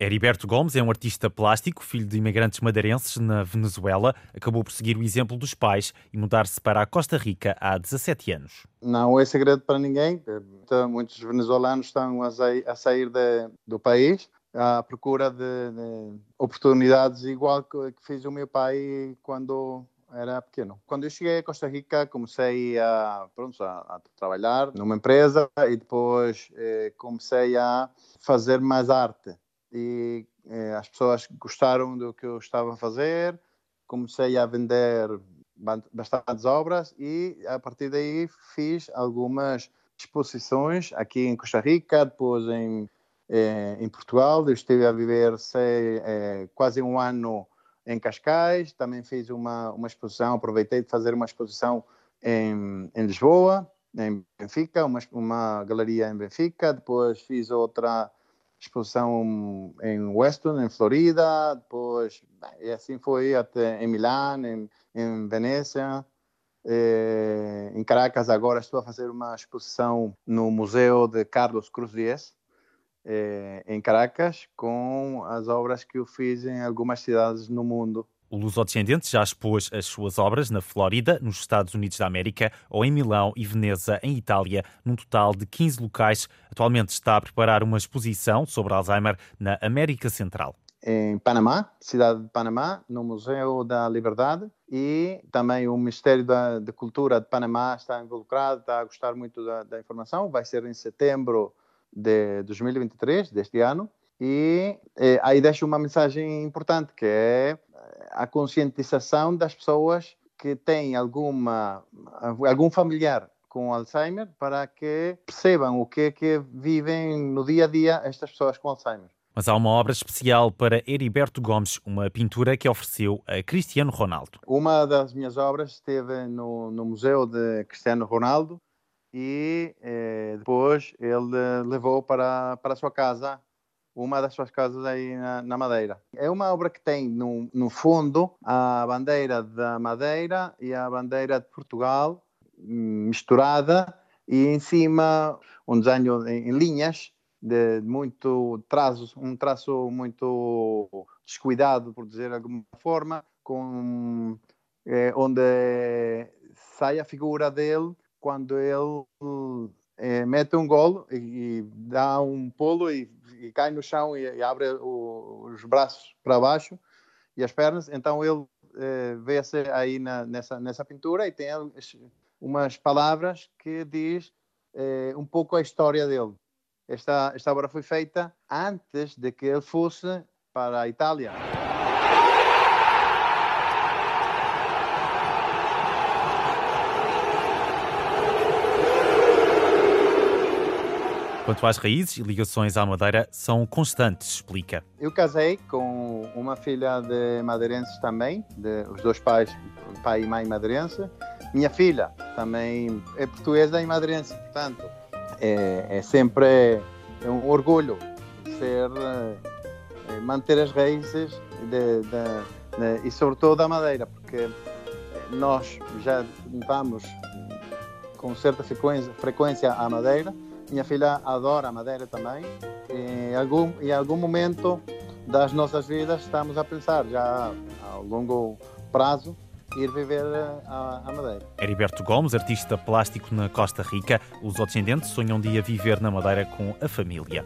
Heriberto Gomes é um artista plástico, filho de imigrantes madeirenses na Venezuela. Acabou por seguir o exemplo dos pais e mudar-se para a Costa Rica há 17 anos. Não é segredo para ninguém. Muitos venezuelanos estão a sair de, do país à procura de, de oportunidades igual que, fiz o meu pai quando era pequeno. Quando eu cheguei a Costa Rica, comecei a, pronto, a, a trabalhar numa empresa e depois eh, comecei a fazer mais arte e eh, as pessoas gostaram do que eu estava a fazer. Comecei a vender bastantes obras e a partir daí fiz algumas exposições aqui em Costa Rica, depois em, eh, em Portugal. Eu estive a viver sei, eh, quase um ano em Cascais, também fiz uma, uma exposição, aproveitei de fazer uma exposição em, em Lisboa, em Benfica, uma, uma galeria em Benfica, depois fiz outra exposição em Weston, em Florida, depois, e assim foi até em Milão, em, em Veneza, eh, em Caracas agora estou a fazer uma exposição no Museu de Carlos Cruz Dias, eh, em Caracas, com as obras que eu fiz em algumas cidades no mundo. O Lusodescendente já expôs as suas obras na Flórida, nos Estados Unidos da América, ou em Milão e Veneza, em Itália, num total de 15 locais. Atualmente está a preparar uma exposição sobre Alzheimer na América Central. Em Panamá, cidade de Panamá, no Museu da Liberdade, e também o Ministério da, de Cultura de Panamá está involucrado, está a gostar muito da, da informação. Vai ser em setembro de 2023, deste ano. E eh, aí deixo uma mensagem importante, que é a conscientização das pessoas que têm alguma, algum familiar com Alzheimer para que percebam o que é que vivem no dia a dia estas pessoas com Alzheimer. Mas há uma obra especial para Heriberto Gomes, uma pintura que ofereceu a Cristiano Ronaldo. Uma das minhas obras esteve no, no Museu de Cristiano Ronaldo e eh, depois ele levou para, para a sua casa uma das suas casas aí na, na, Madeira. É uma obra que tem no, no, fundo a bandeira da Madeira e a bandeira de Portugal misturada e em cima um desenho em, linhas de muito traço, um traço muito descuidado, por dizer de alguma forma, com é, onde sai a figura dele quando ele é, mete um gol e, e, dá um pulo e, e cai no chão e, e abre o, os braços para baixo e as pernas. Então ele é, vê-se aí na, nessa, nessa pintura e tem umas palavras que diz é, um pouco a história dele. Esta, esta obra foi feita antes de que ele fosse para a Itália. Quanto às raízes e ligações à Madeira, são constantes, explica. Eu casei com uma filha de madeirenses também, de, os dois pais, pai e mãe madeirense. Minha filha também é portuguesa e madeirense, portanto, é, é sempre é um orgulho ser, é, manter as raízes de, de, e sobretudo da Madeira, porque nós já vamos com certa frequência à Madeira, minha filha adora Madeira também. Em algum, em algum momento das nossas vidas estamos a pensar já a longo prazo ir viver a Madeira. Heriberto Gomes, artista plástico na Costa Rica, os descendentes sonham um dia viver na Madeira com a família.